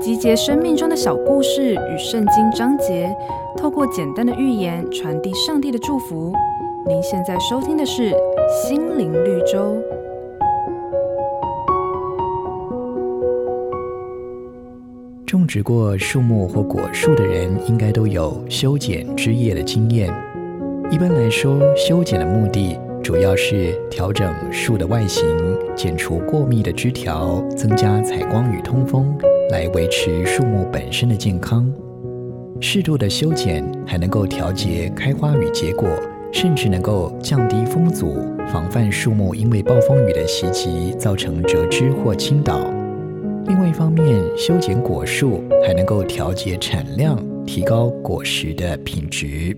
集结生命中的小故事与圣经章节，透过简单的寓言传递上帝的祝福。您现在收听的是《心灵绿洲》。种植过树木或果树的人，应该都有修剪枝叶的经验。一般来说，修剪的目的主要是调整树的外形，剪除过密的枝条，增加采光与通风，来维持树木本身的健康。适度的修剪还能够调节开花与结果，甚至能够降低风阻，防范树木因为暴风雨的袭击造成折枝或倾倒。另外一方面，修剪果树还能够调节产量，提高果实的品质。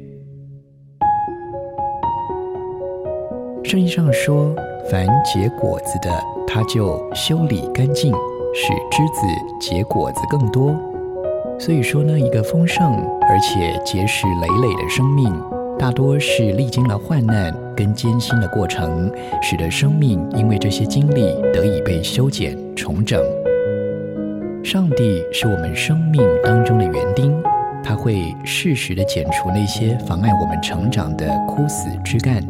圣经上说：“凡结果子的，他就修理干净，使枝子结果子更多。”所以说呢，一个丰盛而且结实累累的生命，大多是历经了患难跟艰辛的过程，使得生命因为这些经历得以被修剪重整。上帝是我们生命当中的园丁，他会适时地剪除那些妨碍我们成长的枯死枝干，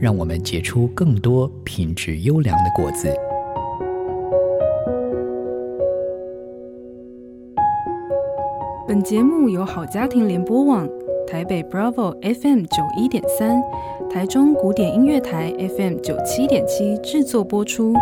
让我们结出更多品质优良的果子。本节目由好家庭联播网、台北 Bravo FM 九一点三、台中古典音乐台 FM 九七点七制作播出。